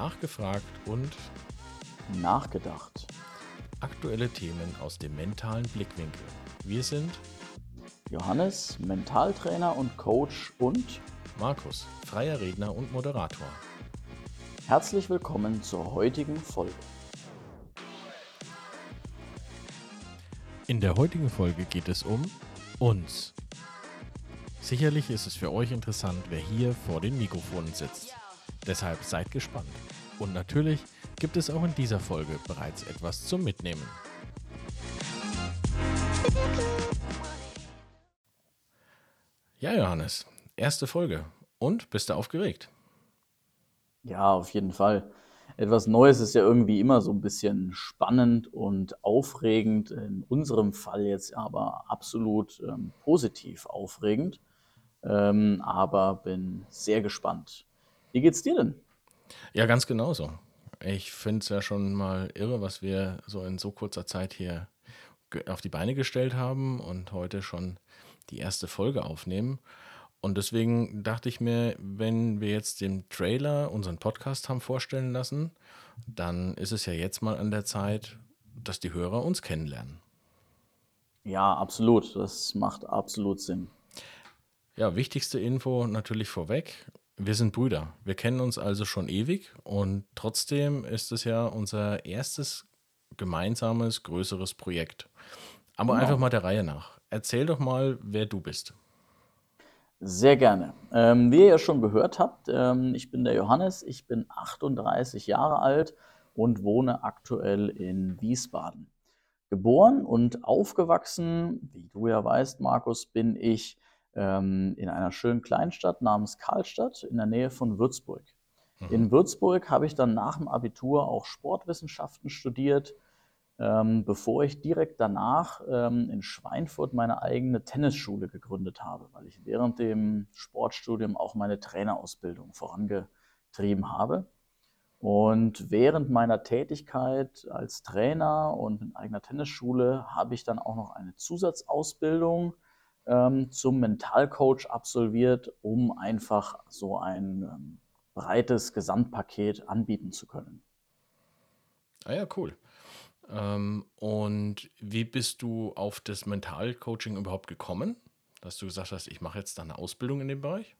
Nachgefragt und Nachgedacht. aktuelle Themen aus dem mentalen Blickwinkel. Wir sind Johannes, Mentaltrainer und Coach und Markus, freier Redner und Moderator. herzlich willkommen zur heutigen Folge. In der heutigen Folge geht es um uns. Sicherlich ist es für euch interessant, wer hier vor den Mikrofonen sitzt. Deshalb seid gespannt. Und natürlich gibt es auch in dieser Folge bereits etwas zum Mitnehmen. Ja, Johannes, erste Folge. Und bist du aufgeregt? Ja, auf jeden Fall. Etwas Neues ist ja irgendwie immer so ein bisschen spannend und aufregend. In unserem Fall jetzt aber absolut ähm, positiv aufregend. Ähm, aber bin sehr gespannt. Wie geht's dir denn? Ja, ganz genauso. Ich finde es ja schon mal irre, was wir so in so kurzer Zeit hier auf die Beine gestellt haben und heute schon die erste Folge aufnehmen. Und deswegen dachte ich mir, wenn wir jetzt den Trailer, unseren Podcast haben vorstellen lassen, dann ist es ja jetzt mal an der Zeit, dass die Hörer uns kennenlernen. Ja, absolut. Das macht absolut Sinn. Ja, wichtigste Info natürlich vorweg. Wir sind Brüder. Wir kennen uns also schon ewig und trotzdem ist es ja unser erstes gemeinsames, größeres Projekt. Aber Genau. einfach mal der Reihe nach. Erzähl doch mal, wer du bist. Sehr gerne. Ähm, wie ihr ja schon gehört habt, ähm, ich bin der Johannes, ich bin 38 Jahre alt und wohne aktuell in Wiesbaden. Geboren und aufgewachsen, wie du ja weißt, Markus, bin ich ähm, in einer schönen Kleinstadt namens Karlstadt in der Nähe von Würzburg. In Würzburg habe ich dann nach dem Abitur auch Sportwissenschaften studiert, ähm, bevor ich direkt danach ähm, in Schweinfurt meine eigene Tennisschule gegründet habe, weil ich während dem Sportstudium auch meine Trainerausbildung vorangetrieben habe. Und während meiner Tätigkeit als Trainer und in eigener Tennisschule habe ich dann auch noch eine Zusatzausbildung ähm, zum Mentalcoach absolviert, um einfach so ein ähm, breites Gesamtpaket anbieten zu können. Ah ja, cool. Ähm, und wie bist du auf das Mentalcoaching überhaupt gekommen? Dass du gesagt hast, ich mache jetzt da eine Ausbildung in dem Bereich?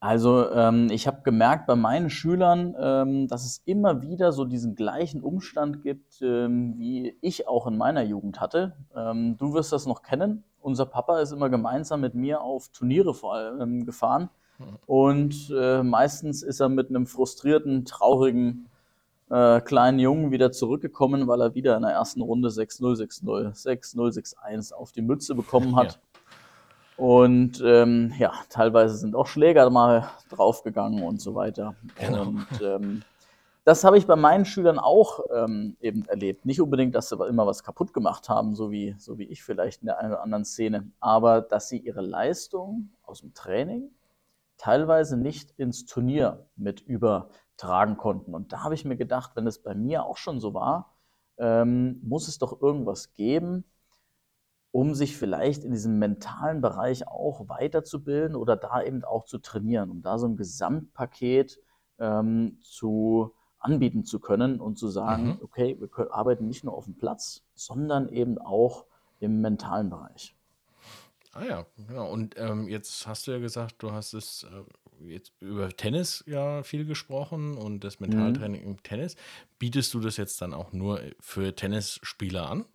Also ähm, ich habe gemerkt bei meinen Schülern, ähm, dass es immer wieder so diesen gleichen Umstand gibt, ähm, wie ich auch in meiner Jugend hatte. Ähm, du wirst das noch kennen. Unser Papa ist immer gemeinsam mit mir auf Turniere vor allem gefahren und äh, meistens ist er mit einem frustrierten, traurigen äh, kleinen Jungen wieder zurückgekommen, weil er wieder in der ersten Runde 6-0, 6-0, 6-0, 6-1 auf die Mütze bekommen hat. Und ähm, ja, teilweise sind auch Schläger mal draufgegangen und so weiter. Genau. Und ähm, das habe ich bei meinen Schülern auch ähm, eben erlebt. Nicht unbedingt, dass sie immer was kaputt gemacht haben, so wie, so wie ich vielleicht in der einen oder anderen Szene, aber dass sie ihre Leistung aus dem Training teilweise nicht ins Turnier mit übertragen konnten. Und da habe ich mir gedacht, wenn es bei mir auch schon so war, ähm, muss es doch irgendwas geben, um sich vielleicht in diesem mentalen Bereich auch weiterzubilden oder da eben auch zu trainieren, um da so ein Gesamtpaket ähm, zu anbieten zu können und zu sagen, Mhm. okay, wir können, arbeiten nicht nur auf dem Platz, sondern eben auch im mentalen Bereich. Ah ja, genau. Und ähm, jetzt hast du ja gesagt, du hast es äh, jetzt über Tennis ja viel gesprochen und das Mentaltraining im Tennis. Bietest du das jetzt dann auch nur für Tennisspieler an?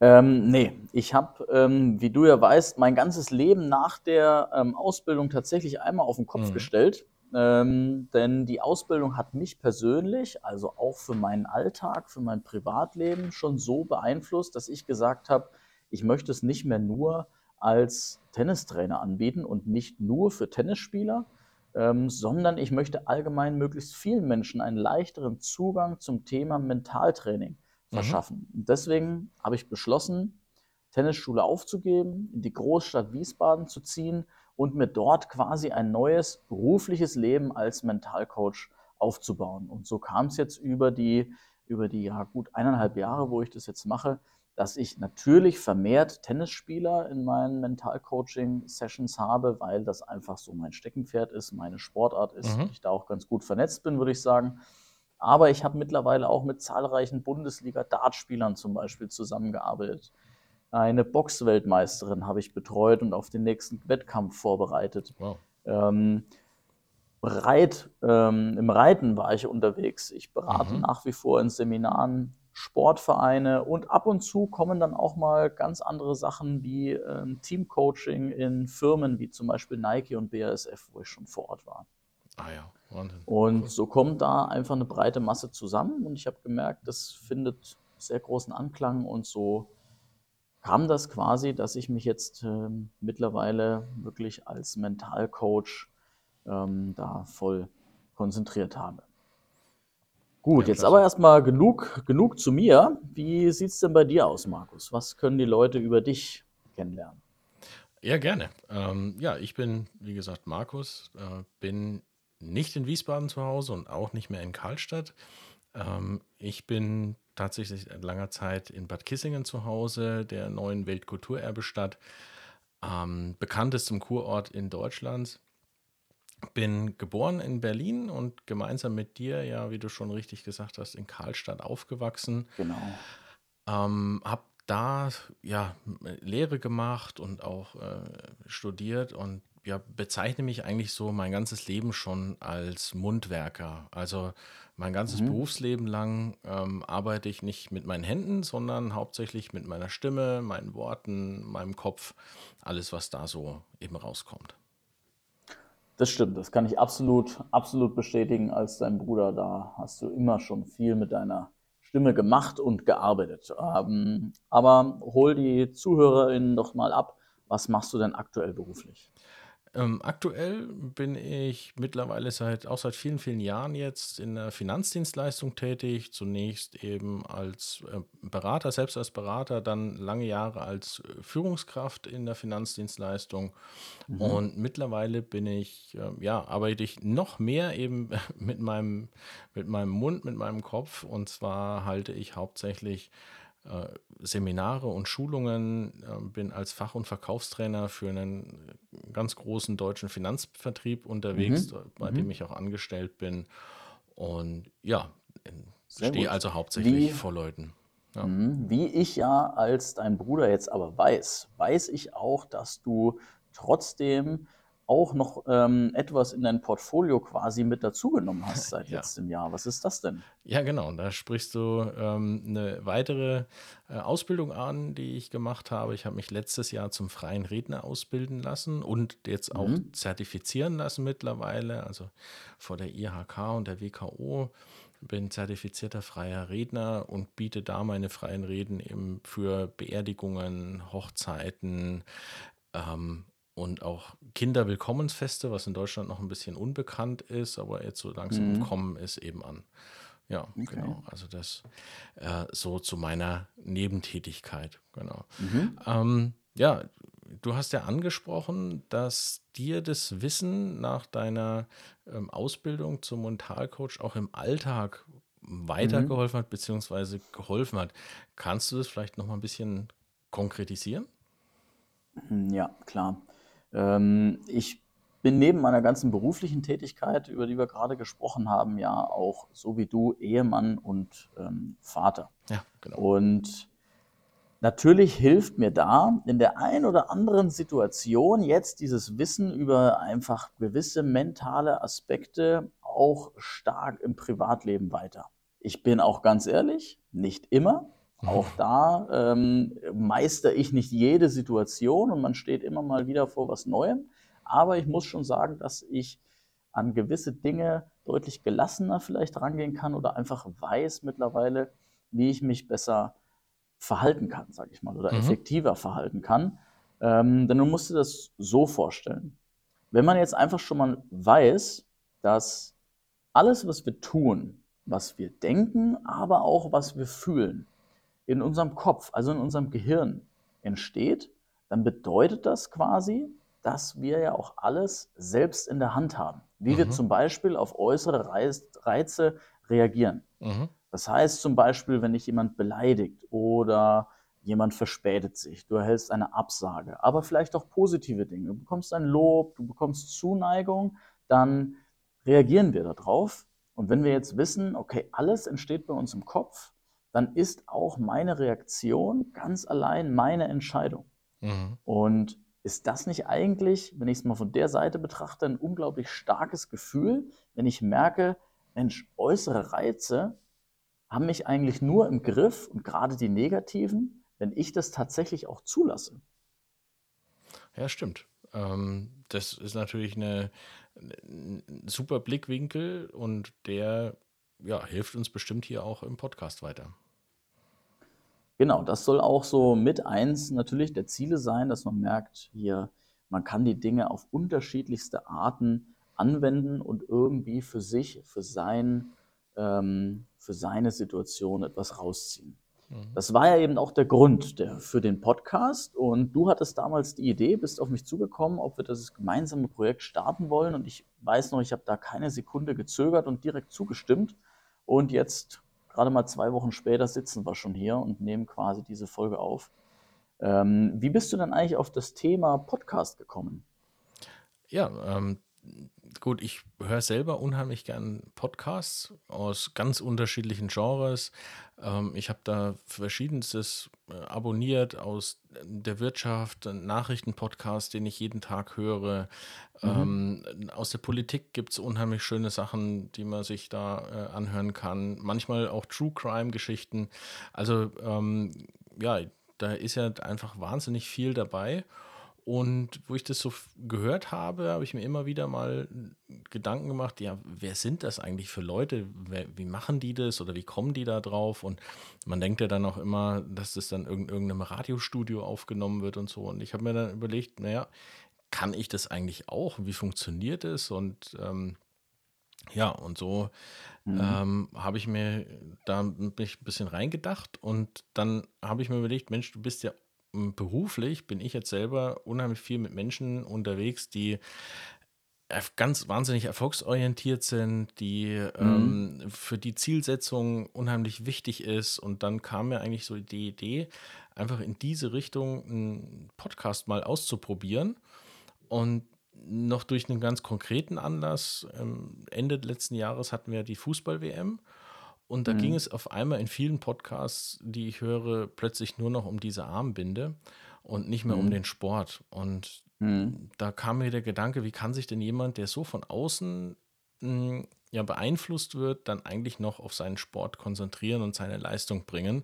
Ähm, nee, ich habe, ähm, wie du ja weißt, mein ganzes Leben nach der ähm, Ausbildung tatsächlich einmal auf den Kopf Mhm. gestellt. Ähm, denn die Ausbildung hat mich persönlich, also auch für meinen Alltag, für mein Privatleben schon so beeinflusst, dass ich gesagt habe, ich möchte es nicht mehr nur als Tennistrainer anbieten und nicht nur für Tennisspieler, ähm, sondern ich möchte allgemein möglichst vielen Menschen einen leichteren Zugang zum Thema Mentaltraining verschaffen. Und deswegen habe ich beschlossen, Tennisschule aufzugeben, in die Großstadt Wiesbaden zu ziehen und mir dort quasi ein neues berufliches Leben als Mentalcoach aufzubauen. Und so kam es jetzt über die, über die ja, gut eineinhalb Jahre, wo ich das jetzt mache, dass ich natürlich vermehrt Tennisspieler in meinen Mental-Coaching-Sessions habe, weil das einfach so mein Steckenpferd ist, meine Sportart ist Mhm. ich da auch ganz gut vernetzt bin, würde ich sagen. Aber ich habe mittlerweile auch mit zahlreichen Bundesliga-Dartspielern zum Beispiel zusammengearbeitet. Eine Boxweltmeisterin habe ich betreut und auf den nächsten Wettkampf vorbereitet. Wow. Ähm, Reit, ähm, Im Reiten war ich unterwegs. Ich berate Mhm. nach wie vor in Seminaren Sportvereine und ab und zu kommen dann auch mal ganz andere Sachen wie ähm, Teamcoaching in Firmen wie zum Beispiel Nike und BASF, wo ich schon vor Ort war. Ah ja, Wahnsinn. Und Cool. so kommt da einfach eine breite Masse zusammen und ich habe gemerkt, das findet sehr großen Anklang und so kam das quasi, dass ich mich jetzt ähm, mittlerweile wirklich als Mentalcoach ähm, da voll konzentriert habe. Gut, Ja, jetzt aber erstmal genug, genug zu mir. Wie sieht es denn bei dir aus, Markus? Was können die Leute über dich kennenlernen? Ja, gerne. Ähm, ja, ich bin, wie gesagt, Markus, äh, bin nicht in Wiesbaden zu Hause und auch nicht mehr in Karlstadt. Ähm, ich bin tatsächlich seit langer Zeit in Bad Kissingen zu Hause, der neuen Weltkulturerbestadt, ähm, bekanntestem Kurort in Deutschland. Bin geboren in Berlin und gemeinsam mit dir, ja, wie du schon richtig gesagt hast, in Karlstadt aufgewachsen. Genau. Ähm, habe da ja Lehre gemacht und auch äh, studiert und ja, bezeichne mich eigentlich so mein ganzes Leben schon als Mundwerker. Also mein ganzes Mhm. Berufsleben lang ähm, arbeite ich nicht mit meinen Händen, sondern hauptsächlich mit meiner Stimme, meinen Worten, meinem Kopf, alles, was da so eben rauskommt. Das stimmt, das kann ich absolut, absolut bestätigen. Als dein Bruder, da hast du immer schon viel mit deiner Stimme gemacht und gearbeitet. Ähm, aber hol die ZuhörerInnen doch mal ab. Was machst du denn aktuell beruflich? Ähm, aktuell bin ich mittlerweile seit, auch seit vielen, vielen Jahren jetzt in der Finanzdienstleistung tätig. Zunächst eben als äh, Berater, selbst als Berater, dann lange Jahre als äh, Führungskraft in der Finanzdienstleistung. Mhm. Und mittlerweile bin ich, ähm, ja, arbeite ich noch mehr eben mit meinem, mit meinem Mund, mit meinem Kopf. Und zwar halte ich hauptsächlich äh, Seminare und Schulungen, äh, bin als Fach- und Verkaufstrainer für einen ganz großen deutschen Finanzvertrieb unterwegs, Mhm. bei Mhm. dem ich auch angestellt bin. Und ja, stehe also hauptsächlich Wie- vor Leuten. Ja. Mhm. Wie ich ja als dein Bruder jetzt aber weiß, weiß ich auch, dass du trotzdem auch noch ähm, etwas in dein Portfolio quasi mit dazugenommen hast seit Ja. letztem Jahr. Was ist das denn? Ja, genau. Und Da sprichst du ähm, eine weitere äh, Ausbildung an, die ich gemacht habe. Ich habe mich letztes Jahr zum freien Redner ausbilden lassen und jetzt auch Mhm. zertifizieren lassen mittlerweile. Also vor der IHK und der WKO bin zertifizierter freier Redner und biete da meine freien Reden eben für Beerdigungen, Hochzeiten ähm, und auch Kinderwillkommensfeste, was in Deutschland noch ein bisschen unbekannt ist, aber jetzt so langsam Mhm. Kommen ist eben an. Ja, Okay. genau. Also das äh, so zu meiner Nebentätigkeit, genau. Mhm. Ähm, ja, du hast ja angesprochen, dass dir das Wissen nach deiner ähm, Ausbildung zum Mentalcoach auch im Alltag weitergeholfen hat, beziehungsweise geholfen hat. Kannst du das vielleicht noch mal ein bisschen konkretisieren? Ja, klar. Ähm, ich bin neben meiner ganzen beruflichen Tätigkeit, über die wir gerade gesprochen haben, ja auch so wie du Ehemann und ähm, Vater. Ja, genau. Und natürlich hilft mir da in der ein oder anderen Situation jetzt dieses Wissen über einfach gewisse mentale Aspekte auch stark im Privatleben weiter. Ich bin auch ganz ehrlich, nicht immer. Auch da ähm, meister ich nicht jede Situation und man steht immer mal wieder vor was Neuem. Aber ich muss schon sagen, dass ich an gewisse Dinge deutlich gelassener vielleicht rangehen kann oder einfach weiß mittlerweile, wie ich mich besser verhalten kann, sage ich mal, oder Mhm. effektiver verhalten kann. Ähm, denn du musst dir das so vorstellen. Wenn man jetzt einfach schon mal weiß, dass alles, was wir tun, was wir denken, aber auch was wir fühlen, in unserem Kopf, also in unserem Gehirn entsteht, dann bedeutet das quasi, dass wir ja auch alles selbst in der Hand haben. Wie wir Mhm. zum Beispiel auf äußere Reiz- Reize reagieren. Mhm. Das heißt zum Beispiel, wenn dich jemand beleidigt oder jemand verspätet sich, du erhältst eine Absage, aber vielleicht auch positive Dinge. Du bekommst ein Lob, du bekommst Zuneigung, dann reagieren wir darauf. Und wenn wir jetzt wissen, okay, alles entsteht bei uns im Kopf, dann ist auch meine Reaktion ganz allein meine Entscheidung. Mhm. Und ist das nicht eigentlich, wenn ich es mal von der Seite betrachte, ein unglaublich starkes Gefühl, wenn ich merke, Mensch, äußere Reize haben mich eigentlich nur im Griff und gerade die negativen, wenn ich das tatsächlich auch zulasse. Ja, stimmt. Ähm, das ist natürlich eine, ein super Blickwinkel und der ja, hilft uns bestimmt hier auch im Podcast weiter. Genau, das soll auch so mit eins natürlich der Ziele sein, dass man merkt, hier, man kann die Dinge auf unterschiedlichste Arten anwenden und irgendwie für sich, für sein, ähm, für seine Situation etwas rausziehen. Mhm. Das war ja eben auch der Grund der, für den Podcast. Und du hattest damals die Idee, bist auf mich zugekommen, ob wir das gemeinsame Projekt starten wollen. Und ich weiß noch, ich habe da keine Sekunde gezögert und direkt zugestimmt. Und jetzt gerade mal zwei Wochen später sitzen wir schon hier und nehmen quasi diese Folge auf. Ähm, wie bist du dann eigentlich auf das Thema Podcast gekommen? Ja, ähm, gut, ich höre selber unheimlich gern Podcasts aus ganz unterschiedlichen Genres. Ähm, ich habe da verschiedenstes abonniert aus der Wirtschaft, Nachrichtenpodcast, den ich jeden Tag höre. Mhm. Ähm, aus der Politik gibt es unheimlich schöne Sachen, die man sich da äh, anhören kann. Manchmal auch True Crime-Geschichten. Also ähm, ja, da ist ja einfach wahnsinnig viel dabei. Und wo ich das so gehört habe, habe ich mir immer wieder mal Gedanken gemacht, ja, wer sind das eigentlich für Leute? Wer, wie machen die das oder wie kommen die da drauf? Und man denkt ja dann auch immer, dass das dann in irgendeinem Radiostudio aufgenommen wird und so. Und ich habe mir dann überlegt, naja, kann ich das eigentlich auch? Wie funktioniert es? Und ähm, ja, und so mhm. ähm, habe ich mir da mich ein bisschen reingedacht und dann habe ich mir überlegt, Mensch, du bist ja beruflich bin ich jetzt selber unheimlich viel mit Menschen unterwegs, die ganz wahnsinnig erfolgsorientiert sind, die mhm. ähm, für die Zielsetzung unheimlich wichtig ist. Und dann kam mir eigentlich so die Idee, einfach in diese Richtung einen Podcast mal auszuprobieren. Und noch durch einen ganz konkreten Anlass, ähm, Ende letzten Jahres hatten wir die Fußball-WM. Und da mhm. ging es auf einmal in vielen Podcasts, die ich höre, plötzlich nur noch um diese Armbinde und nicht mehr mhm. um den Sport. Und mhm. da kam mir der Gedanke, wie kann sich denn jemand, der so von außen mh, hm, ja beeinflusst wird, dann eigentlich noch auf seinen Sport konzentrieren und seine Leistung bringen?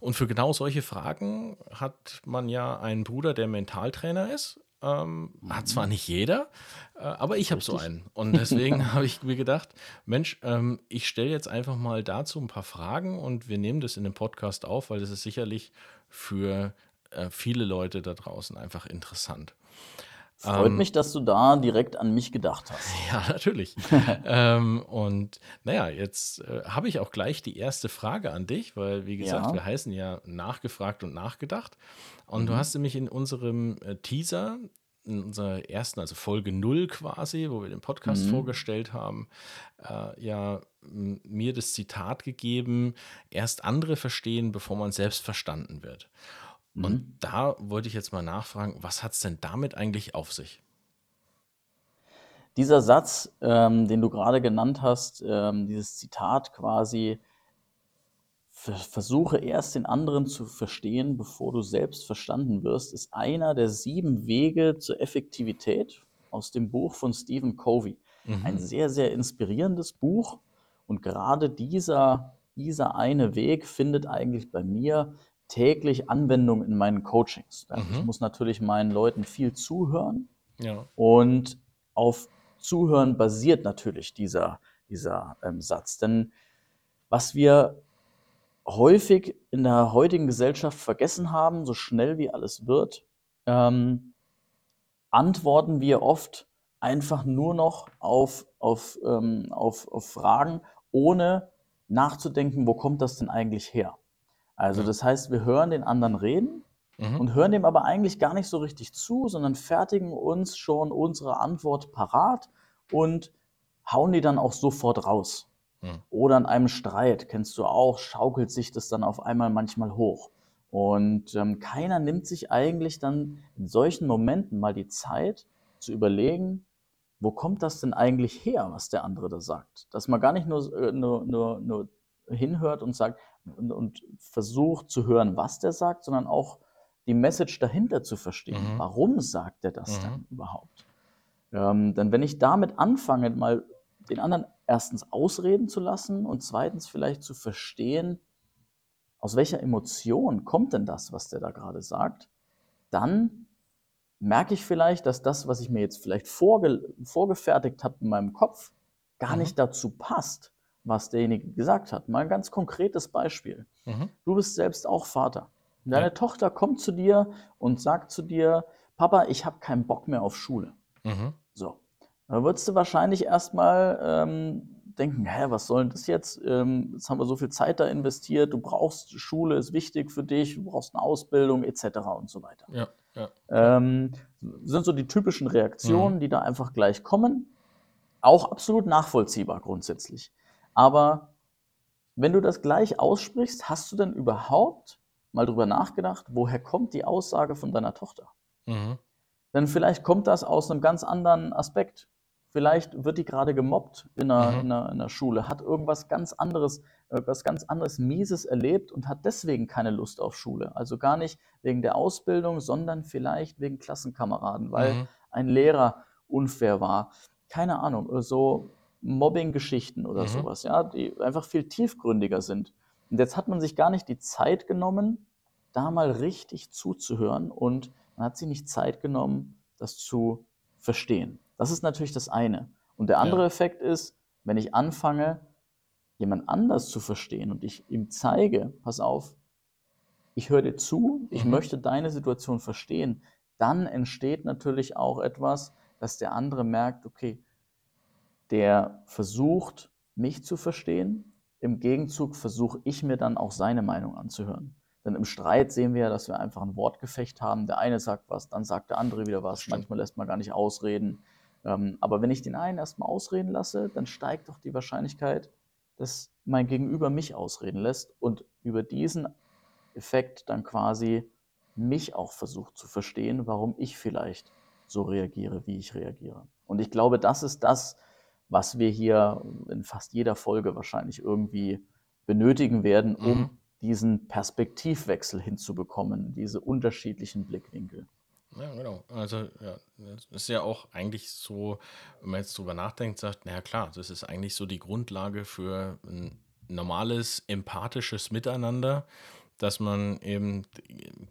Und für genau solche Fragen hat man ja einen Bruder, der Mentaltrainer ist ähm, hat zwar nicht jeder, äh, aber ich habe so einen. Und deswegen habe ich mir gedacht, Mensch, ähm, ich stelle jetzt einfach mal dazu ein paar Fragen und wir nehmen das in dem Podcast auf, weil das ist sicherlich für äh, viele Leute da draußen einfach interessant. Freut ähm, mich, dass du da direkt an mich gedacht hast. Ja, natürlich. ähm, und naja, jetzt äh, habe ich auch gleich die erste Frage an dich, weil, wie gesagt, ja. wir heißen ja nachgefragt und nachgedacht. Und mhm. du hast nämlich in unserem äh, Teaser, in unserer ersten, also Folge 0 quasi, wo wir den Podcast mhm. vorgestellt haben, äh, ja mir das Zitat gegeben, erst andere verstehen, bevor man selbst verstanden wird. Und mhm. da wollte ich jetzt mal nachfragen, was hat es denn damit eigentlich auf sich? Dieser Satz, ähm, den du gerade genannt hast, ähm, dieses Zitat quasi, versuche erst den anderen zu verstehen, bevor du selbst verstanden wirst, ist einer der sieben Wege zur Effektivität aus dem Buch von Stephen Covey. Mhm. Ein sehr, sehr inspirierendes Buch. Und gerade dieser, dieser eine Weg findet eigentlich bei mir täglich Anwendung in meinen Coachings. Mhm. Ich muss natürlich meinen Leuten viel zuhören. Ja. Und auf Zuhören basiert natürlich dieser, dieser ähm, Satz. Denn was wir häufig in der heutigen Gesellschaft vergessen haben, so schnell wie alles wird, ähm, antworten wir oft einfach nur noch auf, auf, ähm, auf, auf Fragen, ohne nachzudenken, wo kommt das denn eigentlich her? Also das heißt, wir hören den anderen reden mhm. und hören dem aber eigentlich gar nicht so richtig zu, sondern fertigen uns schon unsere Antwort parat und hauen die dann auch sofort raus. Mhm. Oder in einem Streit, kennst du auch, schaukelt sich das dann auf einmal manchmal hoch. Und ähm, keiner nimmt sich eigentlich dann in solchen Momenten mal die Zeit zu überlegen, wo kommt das denn eigentlich her, was der andere da sagt? Dass man gar nicht nur, äh, nur, nur, nur hinhört und sagt und, und, versucht zu hören, was der sagt, sondern auch die Message dahinter zu verstehen. Mhm. Warum sagt er das mhm. dann überhaupt? Ähm, denn wenn ich damit anfange, mal den anderen erstens ausreden zu lassen und zweitens vielleicht zu verstehen, aus welcher Emotion kommt denn das, was der da gerade sagt, dann merke ich vielleicht, dass das, was ich mir jetzt vielleicht vorge vorgefertigt habe in meinem Kopf, gar mhm. nicht dazu passt, was derjenige gesagt hat. Mal ein ganz konkretes Beispiel. Mhm. Du bist selbst auch Vater. Deine ja. Tochter kommt zu dir und sagt zu dir, Papa, ich habe keinen Bock mehr auf Schule. Mhm. So. Da würdest du wahrscheinlich erstmal ähm, denken, hä, was soll denn das jetzt? Ähm, jetzt haben wir so viel Zeit da investiert, du brauchst Schule, ist wichtig für dich, du brauchst eine Ausbildung etc. und so weiter. Ja, ja. Ähm, sind so die typischen Reaktionen, mhm. die da einfach gleich kommen. Auch absolut nachvollziehbar grundsätzlich. Aber wenn du das gleich aussprichst, hast du denn überhaupt mal drüber nachgedacht, woher kommt die Aussage von deiner Tochter? Mhm. Denn vielleicht kommt das aus einem ganz anderen Aspekt. Vielleicht wird die gerade gemobbt in einer, mhm. in, einer, in einer, Schule, hat irgendwas ganz anderes, was ganz anderes Mieses erlebt und hat deswegen keine Lust auf Schule. Also gar nicht wegen der Ausbildung, sondern vielleicht wegen Klassenkameraden, weil mhm. ein Lehrer unfair war. Keine Ahnung, so Mobbing-Geschichten oder mhm. sowas, ja, die einfach viel tiefgründiger sind. Und jetzt hat man sich gar nicht die Zeit genommen, da mal richtig zuzuhören und man hat sich nicht Zeit genommen, das zu verstehen. Das ist natürlich das eine. Und der andere ja. Effekt ist, wenn ich anfange, jemand anders zu verstehen und ich ihm zeige, pass auf, ich höre dir zu, ich mhm. möchte deine Situation verstehen, dann entsteht natürlich auch etwas, dass der andere merkt, okay, der versucht, mich zu verstehen. Im Gegenzug versuche ich mir dann auch seine Meinung anzuhören. Denn im Streit sehen wir ja, dass wir einfach ein Wortgefecht haben. Der eine sagt was, dann sagt der andere wieder was. Manchmal lässt man gar nicht ausreden. Ähm, aber wenn ich den einen erstmal ausreden lasse, dann steigt doch die Wahrscheinlichkeit, dass mein Gegenüber mich ausreden lässt und über diesen Effekt dann quasi mich auch versucht zu verstehen, warum ich vielleicht so reagiere, wie ich reagiere. Und ich glaube, das ist das, was wir hier in fast jeder Folge wahrscheinlich irgendwie benötigen werden, um mhm. diesen Perspektivwechsel hinzubekommen, diese unterschiedlichen Blickwinkel. Ja, genau. Also, ja, das ist ja auch eigentlich so, wenn man jetzt drüber nachdenkt, sagt, naja, klar, das ist eigentlich so die Grundlage für ein normales, empathisches Miteinander, dass man eben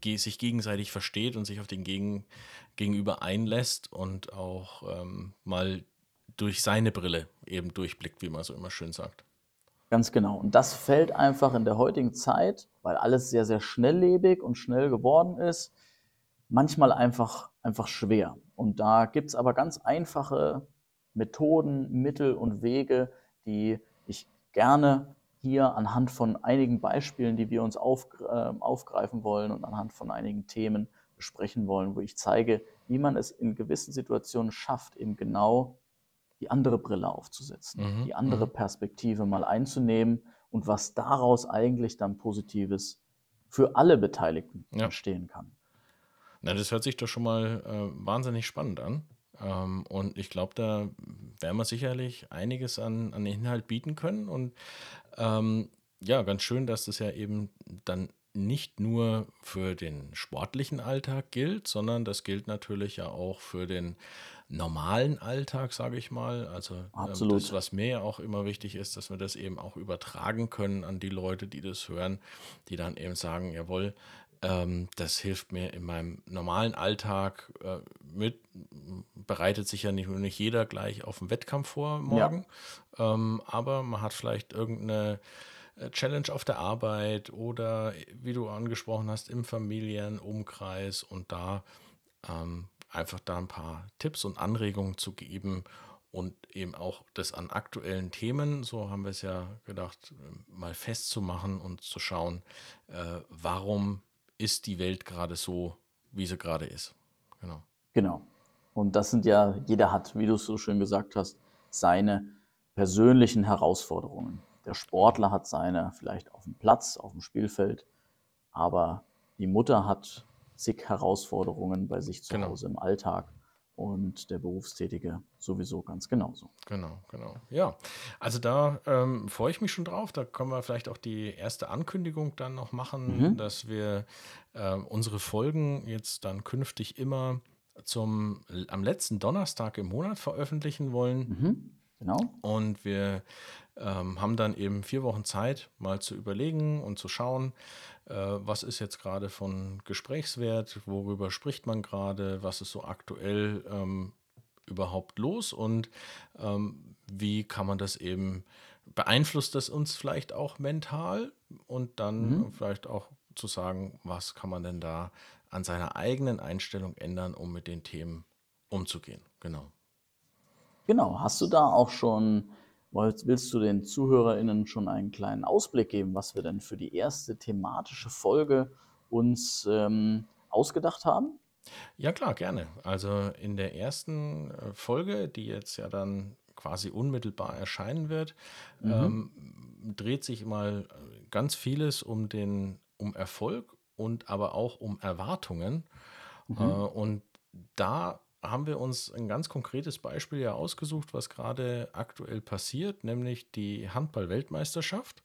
sich gegenseitig versteht und sich auf den Gegen Gegenüber einlässt und auch ähm, mal durch seine Brille eben durchblickt, wie man so immer schön sagt. Ganz genau. Und das fällt einfach in der heutigen Zeit, weil alles sehr, sehr schnelllebig und schnell geworden ist, manchmal einfach, einfach schwer. Und da gibt es aber ganz einfache Methoden, Mittel und Wege, die ich gerne hier anhand von einigen Beispielen, die wir uns auf, äh, aufgreifen wollen und anhand von einigen Themen besprechen wollen, wo ich zeige, wie man es in gewissen Situationen schafft, eben genau die andere Brille aufzusetzen, mhm. die andere mhm. Perspektive mal einzunehmen und was daraus eigentlich dann Positives für alle Beteiligten ja. entstehen kann. Na, das hört sich doch schon mal äh, wahnsinnig spannend an. Ähm, und ich glaube, da werden wir sicherlich einiges an, an Inhalt bieten können. Und ähm, ja, ganz schön, dass das ja eben dann nicht nur für den sportlichen Alltag gilt, sondern das gilt natürlich ja auch für den normalen Alltag, sage ich mal. Also ähm, das, was mir ja auch immer wichtig ist, dass wir das eben auch übertragen können an die Leute, die das hören, die dann eben sagen, jawohl, ähm, das hilft mir in meinem normalen Alltag äh, mit. Bereitet sich ja nicht, nicht jeder gleich auf den Wettkampf vor morgen, ja. ähm, aber man hat vielleicht irgendeine äh, Challenge auf der Arbeit oder wie du angesprochen hast, im Familienumkreis und da ähm, einfach da ein paar Tipps und Anregungen zu geben und eben auch das an aktuellen Themen, so haben wir es ja gedacht, mal festzumachen und zu schauen, äh, warum ist die Welt gerade so, wie sie gerade ist. Genau. Genau. Und das sind ja, jeder hat, wie du es so schön gesagt hast, seine persönlichen Herausforderungen. Der Sportler hat seine vielleicht auf dem Platz, auf dem Spielfeld, aber die Mutter hat zig Herausforderungen bei sich zu Genau. Hause im Alltag und der Berufstätige sowieso ganz genauso. Genau, genau. Ja, also da ähm, freue ich mich schon drauf. Da können wir vielleicht auch die erste Ankündigung dann noch machen, Mhm. dass wir ähm, unsere Folgen jetzt dann künftig immer zum am letzten Donnerstag im Monat veröffentlichen wollen. Mhm. Genau. Und wir ähm, haben dann eben vier Wochen Zeit, mal zu überlegen und zu schauen, äh, was ist jetzt gerade von Gesprächswert, worüber spricht man gerade, was ist so aktuell ähm, überhaupt los und ähm, wie kann man das eben, beeinflusst das uns vielleicht auch mental und dann Mhm. vielleicht auch zu sagen, was kann man denn da an seiner eigenen Einstellung ändern, um mit den Themen umzugehen. Genau. Genau. Hast du da auch schon, willst du den ZuhörerInnen schon einen kleinen Ausblick geben, was wir denn für die erste thematische Folge uns ähm, ausgedacht haben? Ja, klar, gerne. Also in der ersten äh, Folge, die jetzt ja dann quasi unmittelbar erscheinen wird, Mhm. ähm, dreht sich mal äh, ganz vieles um den, um Erfolg und aber auch um Erwartungen. Äh, Mhm. und da haben wir uns ein ganz konkretes Beispiel ja ausgesucht, was gerade aktuell passiert, nämlich die Handball-Weltmeisterschaft.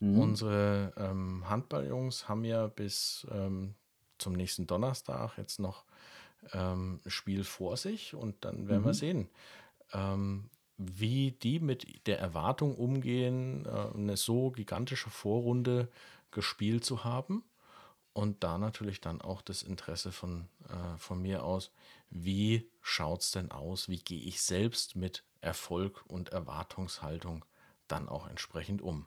Mhm. Unsere ähm, Handballjungs haben ja bis ähm, zum nächsten Donnerstag jetzt noch ähm, ein Spiel vor sich und dann werden wir Mhm. sehen, ähm, wie die mit der Erwartung umgehen, äh, eine so gigantische Vorrunde gespielt zu haben. Und da natürlich dann auch das Interesse von, äh, von mir aus, wie schaut es denn aus? Wie gehe ich selbst mit Erfolg und Erwartungshaltung dann auch entsprechend um?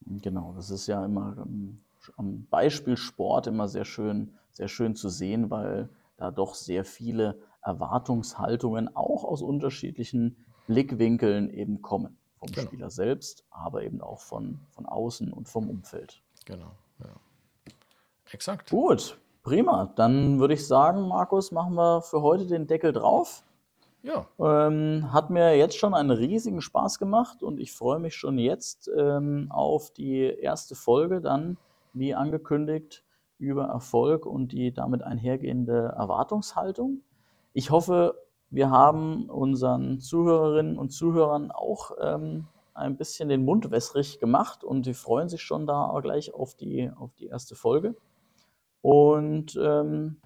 Genau, das ist ja immer ähm, am Beispiel Sport immer sehr schön, sehr schön zu sehen, weil da doch sehr viele Erwartungshaltungen auch aus unterschiedlichen Blickwinkeln eben kommen. Vom Genau. Spieler selbst, aber eben auch von, von außen und vom Umfeld. Genau, ja. Exakt. Gut, prima. Dann würde ich sagen, Markus, machen wir für heute den Deckel drauf. Ja, Ähm, hat mir jetzt schon einen riesigen Spaß gemacht und ich freue mich schon jetzt ähm, auf die erste Folge dann, wie angekündigt, über Erfolg und die damit einhergehende Erwartungshaltung. Ich hoffe, wir haben unseren Zuhörerinnen und Zuhörern auch ähm, ein bisschen den Mund wässrig gemacht und die freuen sich schon da gleich auf die, auf die erste Folge. Und ähm,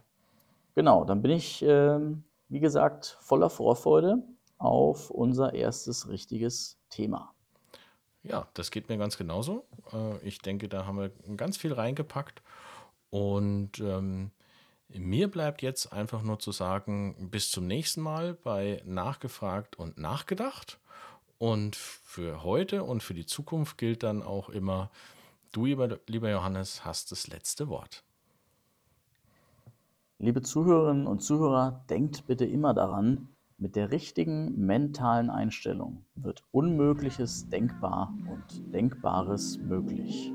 genau, dann bin ich, ähm, wie gesagt, voller Vorfreude auf unser erstes richtiges Thema. ja, das geht mir ganz genauso. Äh, ich denke, da haben wir ganz viel reingepackt. Und ähm, mir bleibt jetzt einfach nur zu sagen, bis zum nächsten Mal bei Nachgefragt und Nachgedacht. Und für heute und für die Zukunft gilt dann auch immer, du, lieber, lieber Johannes, hast das letzte Wort. Liebe Zuhörerinnen und Zuhörer, denkt bitte immer daran, mit der richtigen mentalen Einstellung wird Unmögliches denkbar und Denkbares möglich.